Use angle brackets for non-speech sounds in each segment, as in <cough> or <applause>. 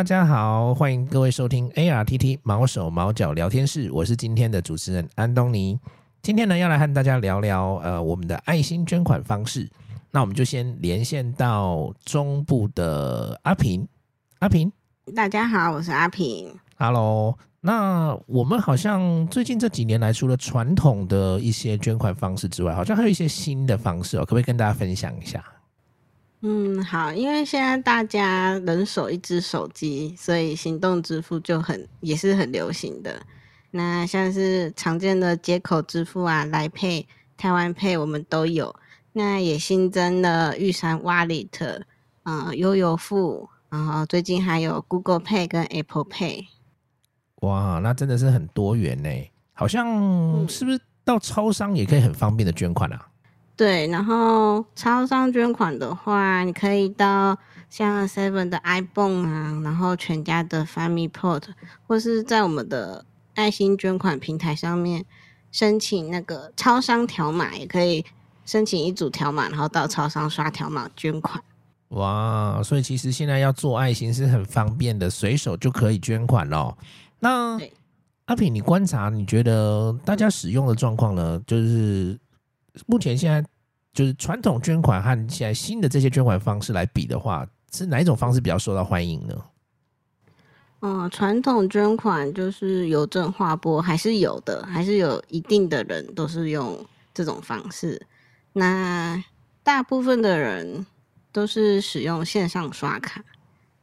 大家好，欢迎各位收听 ARTT 毛手毛脚聊天室，我是今天的主持人安东尼。今天呢，要来和大家聊聊呃我们的爱心捐款方式。那我们就先连线到中部的阿平，阿平，大家好，我是阿平。Hello，那我们好像最近这几年来，除了传统的一些捐款方式之外，好像还有一些新的方式哦，可不可以跟大家分享一下？嗯，好，因为现在大家人手一只手机，所以行动支付就很也是很流行的。那像是常见的接口支付啊，Line Pay、台湾 Pay 我们都有。那也新增了玉山 Wallet，嗯，悠游付，然后最近还有 Google Pay 跟 Apple Pay。哇，那真的是很多元呢。好像是不是到超商也可以很方便的捐款啊？对，然后超商捐款的话，你可以到像 Seven 的 ibon 啊，然后全家的 Family Port，或是在我们的爱心捐款平台上面申请那个超商条码，也可以申请一组条码，然后到超商刷条码捐款。哇，所以其实现在要做爱心是很方便的，随手就可以捐款咯。那阿平，你观察，你觉得大家使用的状况呢？就是。目前现在就是传统捐款和现在新的这些捐款方式来比的话，是哪一种方式比较受到欢迎呢？嗯，传统捐款就是邮政划拨还是有的，还是有一定的人都是用这种方式。那大部分的人都是使用线上刷卡。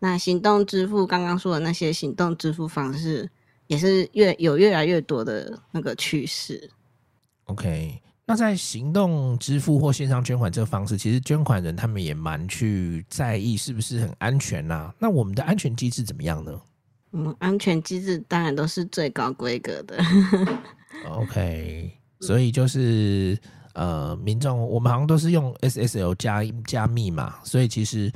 那行动支付刚刚说的那些行动支付方式，也是越有越来越多的那个趋势。OK。那在行动支付或线上捐款这个方式，其实捐款人他们也蛮去在意是不是很安全呐、啊？那我们的安全机制怎么样呢？嗯，安全机制当然都是最高规格的。<laughs> OK，所以就是呃，民众我们好像都是用 SSL 加加密嘛，所以其实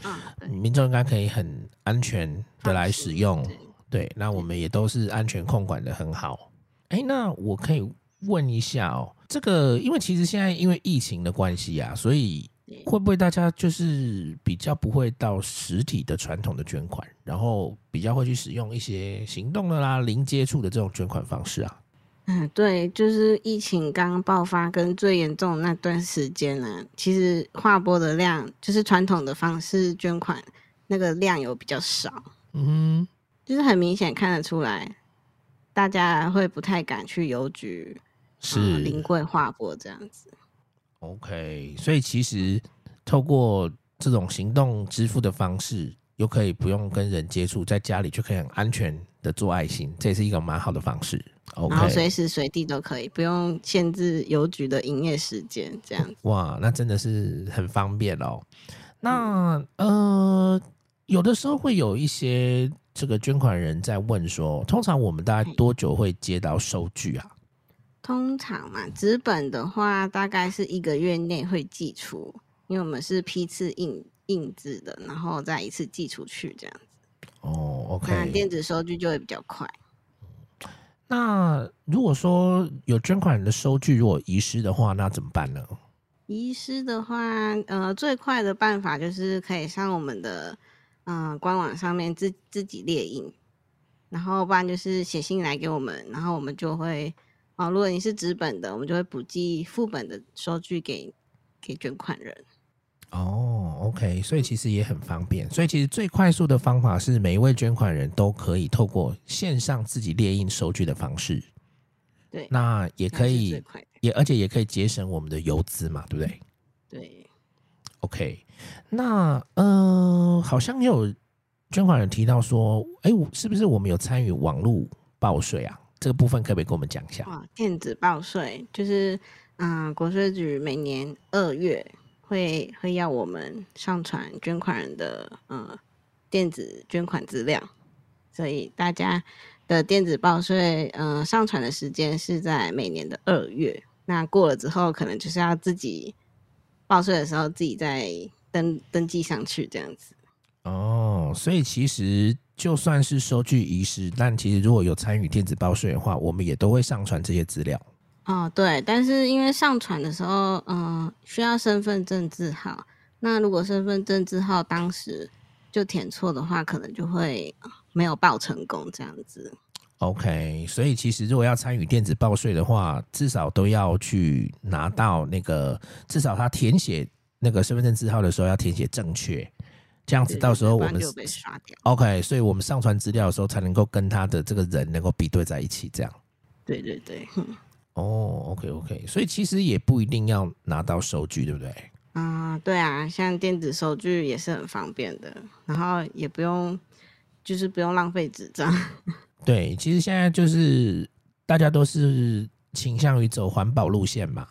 民众应该可以很安全的来使用。对，那我们也都是安全控管的很好。哎，那我可以问一下哦。这个，因为其实现在因为疫情的关系啊，所以会不会大家就是比较不会到实体的传统的捐款，然后比较会去使用一些行动的啦、零接触的这种捐款方式啊？嗯，对，就是疫情刚爆发跟最严重的那段时间呢，其实划拨的量就是传统的方式捐款那个量有比较少，嗯哼，就是很明显看得出来，大家会不太敢去邮局。是临柜划拨这样子，OK，所以其实透过这种行动支付的方式，又可以不用跟人接触，在家里就可以很安全的做爱心，这也是一个蛮好的方式。OK，然后随时随地都可以，不用限制邮局的营业时间，这样子。哇，那真的是很方便哦。那呃，有的时候会有一些这个捐款人在问说，通常我们大概多久会接到收据啊？通常嘛，纸本的话大概是一个月内会寄出，因为我们是批次印印制的，然后再一次寄出去这样子。哦，OK。那电子收据就会比较快。那如果说有捐款人的收据如果遗失的话，那怎么办呢？遗失的话，呃，最快的办法就是可以上我们的嗯、呃、官网上面自自己列印，然后不然就是写信来给我们，然后我们就会。哦，如果你是纸本的，我们就会补寄副本的收据给给捐款人。哦，OK，所以其实也很方便。所以其实最快速的方法是每一位捐款人都可以透过线上自己列印收据的方式。对，那也可以，也而且也可以节省我们的邮资嘛，对不对？对。OK，那呃，好像也有捐款人提到说，哎，是不是我们有参与网络报税啊？这个部分可不可以跟我们讲一下？啊，电子报税就是，嗯，国税局每年二月会会要我们上传捐款人的嗯电子捐款资料，所以大家的电子报税嗯上传的时间是在每年的二月。那过了之后，可能就是要自己报税的时候自己再登登记上去这样子。哦，所以其实。就算是收据遗失，但其实如果有参与电子报税的话，我们也都会上传这些资料。哦，对，但是因为上传的时候，嗯，需要身份证字号。那如果身份证字号当时就填错的话，可能就会没有报成功这样子。OK，所以其实如果要参与电子报税的话，至少都要去拿到那个，至少他填写那个身份证字号的时候要填写正确，这样子到时候我们就被刷掉。OK，所以我们上传资料的时候才能够跟他的这个人能够比对在一起，这样。对对对，哦、oh，OK OK，所以其实也不一定要拿到收据，对不对？啊、呃，对啊，像电子收据也是很方便的，然后也不用，就是不用浪费纸张。<laughs> 对，其实现在就是大家都是倾向于走环保路线嘛。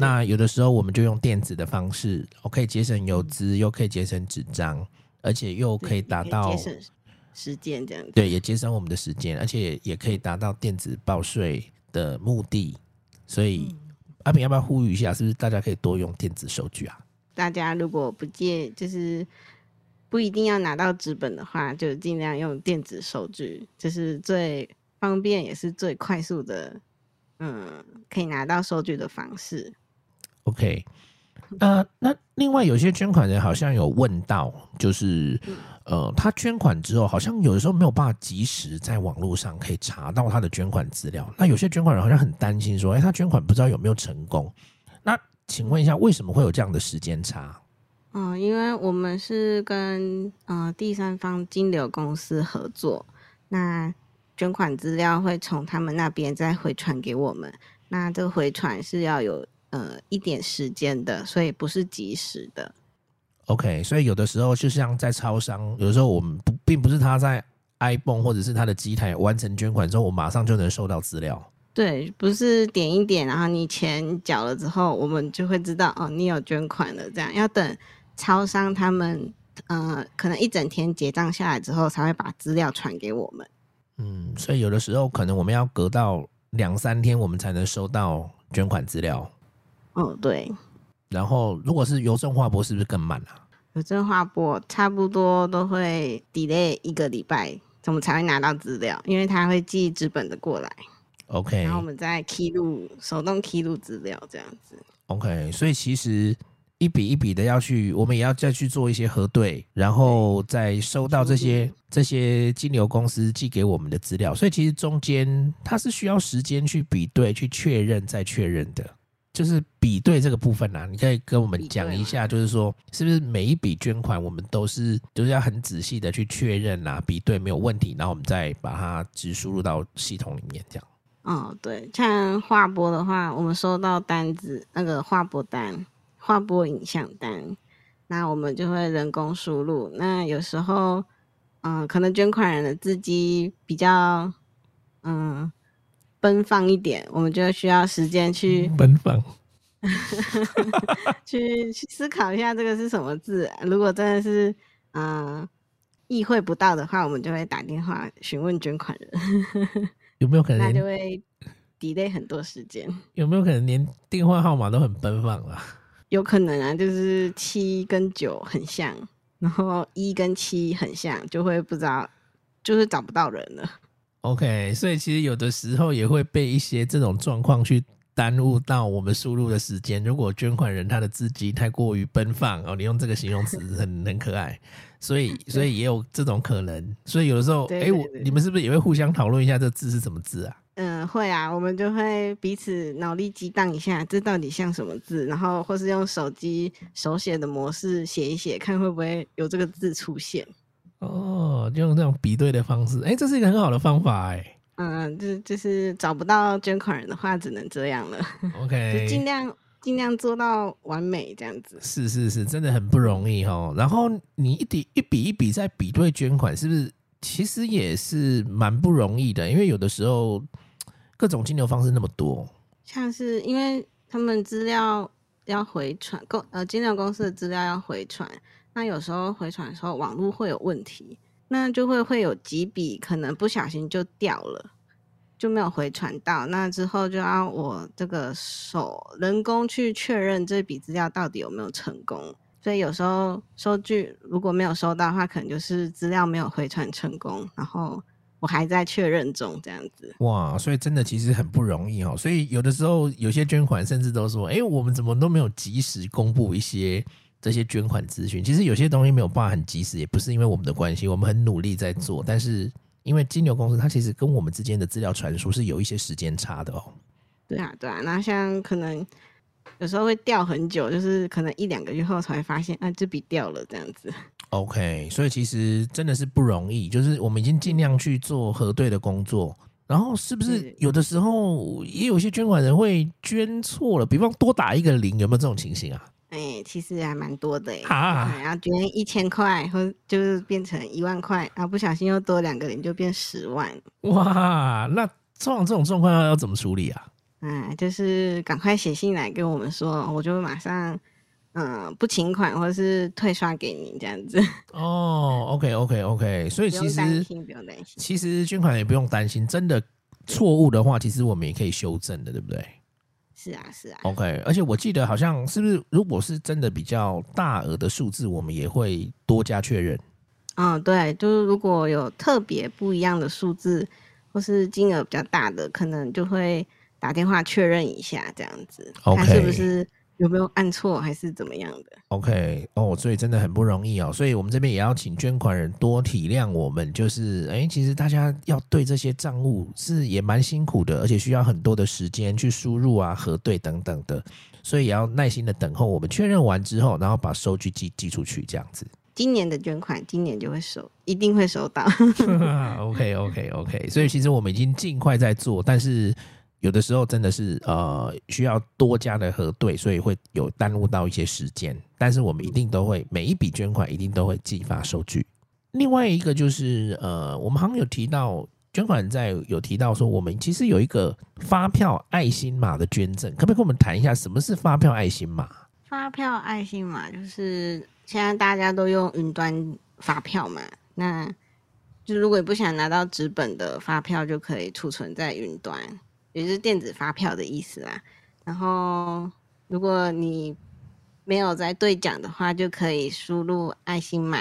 那有的时候我们就用电子的方式，我可以节省油资，又可以节省纸张，而且又可以达到节省时间这样子。对，也节省我们的时间，而且也可以达到电子报税的目的。所以，嗯、阿平要不要呼吁一下？是不是大家可以多用电子收据啊？大家如果不借，就是。不一定要拿到纸本的话，就尽量用电子收据，这、就是最方便也是最快速的，嗯，可以拿到收据的方式。OK，呃，那另外有些捐款人好像有问到，就是呃，他捐款之后，好像有的时候没有办法及时在网络上可以查到他的捐款资料。那有些捐款人好像很担心说，哎，他捐款不知道有没有成功。那请问一下，为什么会有这样的时间差？嗯，因为我们是跟呃第三方金流公司合作，那捐款资料会从他们那边再回传给我们，那这个回传是要有呃一点时间的，所以不是及时的。OK，所以有的时候就像在超商，有的时候我们不并不是他在 iPhone 或者是他的机台完成捐款之后，我马上就能收到资料。对，不是点一点，然后你钱缴了之后，我们就会知道哦，你有捐款了，这样要等。超商他们呃，可能一整天结账下来之后，才会把资料传给我们。嗯，所以有的时候可能我们要隔到两三天，我们才能收到捐款资料。哦，对。然后，如果是邮政划拨，是不是更慢啊？邮政划拨差不多都会 delay 一个礼拜，我们才会拿到资料，因为他会寄纸本的过来。OK。然后我们再 key 录，手动 key 录资料这样子。OK，所以其实。一笔一笔的要去，我们也要再去做一些核对，然后再收到这些这些金流公司寄给我们的资料，所以其实中间它是需要时间去比对、去确认、再确认的。就是比对这个部分啊，你可以跟我们讲一下，就是说是不是每一笔捐款我们都是就是要很仔细的去确认啊，比对没有问题，然后我们再把它直输入到系统里面这样。哦，对，像划拨的话，我们收到单子那个划拨单。划拨影像单，那我们就会人工输入。那有时候，嗯、呃，可能捐款人的字迹比较，嗯，奔放一点，我们就需要时间去奔放，<laughs> 去去思考一下这个是什么字。如果真的是，嗯、呃，意会不到的话，我们就会打电话询问捐款人，<laughs> 有没有可能？那就会 delay 很多时间。有没有可能连电话号码都很奔放啊？有可能啊，就是七跟九很像，然后一跟七很像，就会不知道，就是找不到人了。OK，所以其实有的时候也会被一些这种状况去耽误到我们输入的时间。如果捐款人他的字迹太过于奔放哦，你用这个形容词 <laughs> 很很可爱，所以所以也有这种可能。所以有的时候，哎，我你们是不是也会互相讨论一下这字是什么字啊？嗯，会啊，我们就会彼此脑力激荡一下，这到底像什么字？然后或是用手机手写的模式写一写，看会不会有这个字出现。哦，就用这种比对的方式，哎，这是一个很好的方法，哎。嗯，就就是找不到捐款人的话，只能这样了。OK，<laughs> 就尽量尽量做到完美这样子。是是是，真的很不容易哦。然后你一笔一笔一笔在比对捐款，是不是？其实也是蛮不容易的，因为有的时候。各种金流方式那么多，像是因为他们资料要回传，公呃金流公司的资料要回传，那有时候回传的时候网络会有问题，那就会会有几笔可能不小心就掉了，就没有回传到，那之后就要我这个手人工去确认这笔资料到底有没有成功，所以有时候收据如果没有收到的话，可能就是资料没有回传成功，然后。我还在确认中，这样子。哇，所以真的其实很不容易哦。所以有的时候有些捐款甚至都说：“哎，我们怎么都没有及时公布一些这些捐款资讯。其实有些东西没有办法很及时，也不是因为我们的关系，我们很努力在做，但是因为金牛公司它其实跟我们之间的资料传输是有一些时间差的哦。对啊，对啊，那像可能有时候会掉很久，就是可能一两个月后才会发现，啊，这笔掉了这样子。OK，所以其实真的是不容易，就是我们已经尽量去做核对的工作。然后是不是有的时候也有一些捐款人会捐错了？比方多打一个零，有没有这种情形啊？哎、欸，其实还蛮多的哎。啊，然后捐一千块，或就是变成一万块，然后不小心又多两个零，就变十万。哇，那通常这种状况要怎么处理啊？嗯，就是赶快写信来跟我们说，我就会马上。嗯，不请款或者是退刷给你这样子 <laughs> 哦。OK，OK，OK，所以其实不用担心，不用担心。其实捐款也不用担心，真的错误的话，其实我们也可以修正的，对不对？是啊，是啊。OK，而且我记得好像是不是，如果是真的比较大额的数字，我们也会多加确认。嗯，对，就是如果有特别不一样的数字，或是金额比较大的，可能就会打电话确认一下，这样子.看是不是。有没有按错还是怎么样的？OK，哦，所以真的很不容易哦。所以我们这边也要请捐款人多体谅我们，就是哎，其实大家要对这些账务是也蛮辛苦的，而且需要很多的时间去输入啊、核对等等的，所以也要耐心的等候我们确认完之后，然后把收据寄寄出去，这样子。今年的捐款，今年就会收，一定会收到。<laughs> Okay. 所以其实我们已经尽快在做，但是。有的时候真的是呃需要多加的核对，所以会有耽误到一些时间。但是我们一定都会每一笔捐款一定都会寄发收据。另外一个就是呃，我们好像有提到捐款在有提到说，我们其实有一个发票爱心码的捐赠，可不可以跟我们谈一下什么是发票爱心码？发票爱心码就是现在大家都用云端发票嘛，那就如果你不想拿到纸本的发票，就可以储存在云端。也就是电子发票的意思啦。然后，如果你没有在兑奖的话，就可以输入爱心码，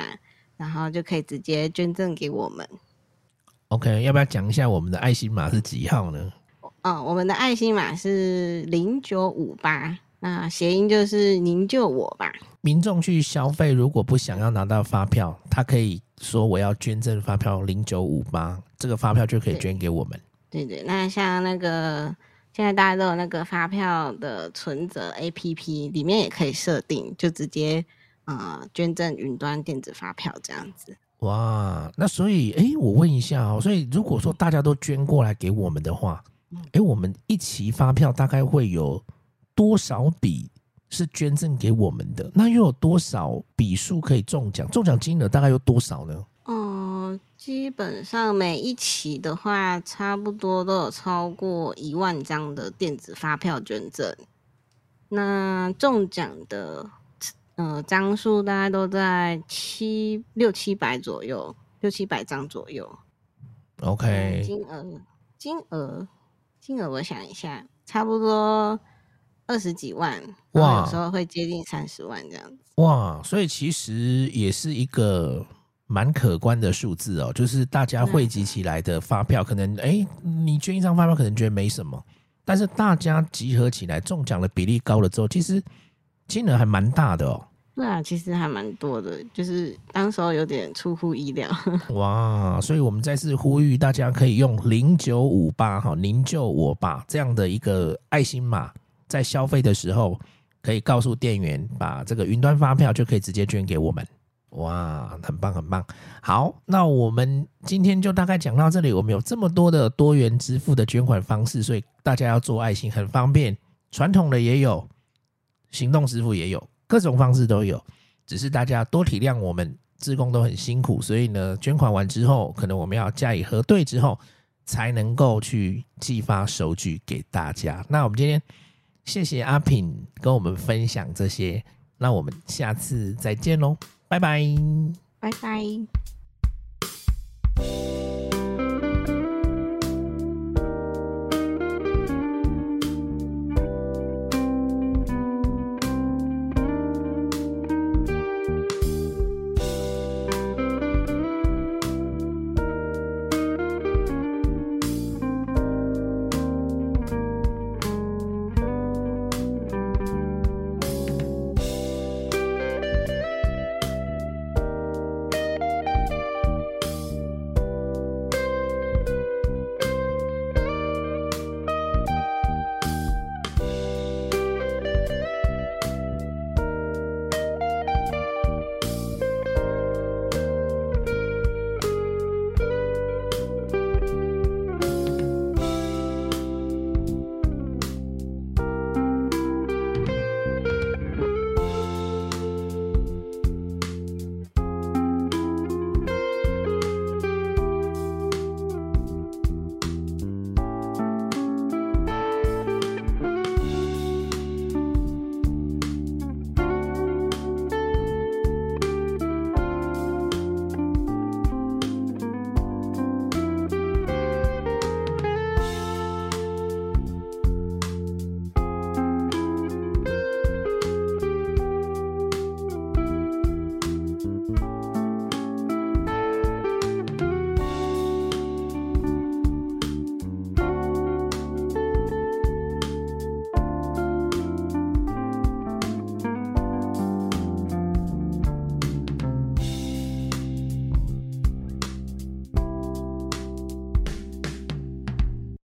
然后就可以直接捐赠给我们。OK，要不要讲一下我们的爱心码是几号呢？哦，我们的爱心码是零九五八，那谐音就是“您救我吧”。民众去消费，如果不想要拿到发票，他可以说我要捐赠发票零九五八，这个发票就可以捐给我们。对对，那像那个现在大家都有那个发票的存折 APP，里面也可以设定，就直接呃捐赠云端电子发票这样子。哇，那所以哎，我问一下哦，所以如果说大家都捐过来给我们的话，哎，我们一期发票大概会有多少笔是捐赠给我们的？那又有多少笔数可以中奖？中奖金额大概有多少呢？嗯，基本上每一期的话，差不多都有超过一万张的电子发票捐赠。那中奖的呃张数大概都在七六七百左右，六七百张左右。OK，金额金额金额，我想一下，差不多二十几万，哇，有时候会接近三十万这样子。哇，所以其实也是一个。蛮可观的数字哦，就是大家汇集起来的发票，可能哎，你捐一张发票可能觉得没什么，但是大家集合起来中奖的比例高了之后，其实金额还蛮大的哦。对啊，其实还蛮多的，就是当时候有点出乎意料。<laughs> <laughs> 哇，所以我们再次呼吁大家可以用零九五八哈，您救我吧这样的一个爱心码，在消费的时候可以告诉店员，把这个云端发票就可以直接捐给我们。哇，很棒很棒！好，那我们今天就大概讲到这里。我们有这么多的多元支付的捐款方式，所以大家要做爱心很方便，传统的也有，行动支付也有，各种方式都有。只是大家多体谅我们，志工都很辛苦，所以呢，捐款完之后，可能我们要加以核对之后，才能够去寄发收据给大家。那我们今天谢谢阿品跟我们分享这些，那我们下次再见喽。拜拜，拜拜。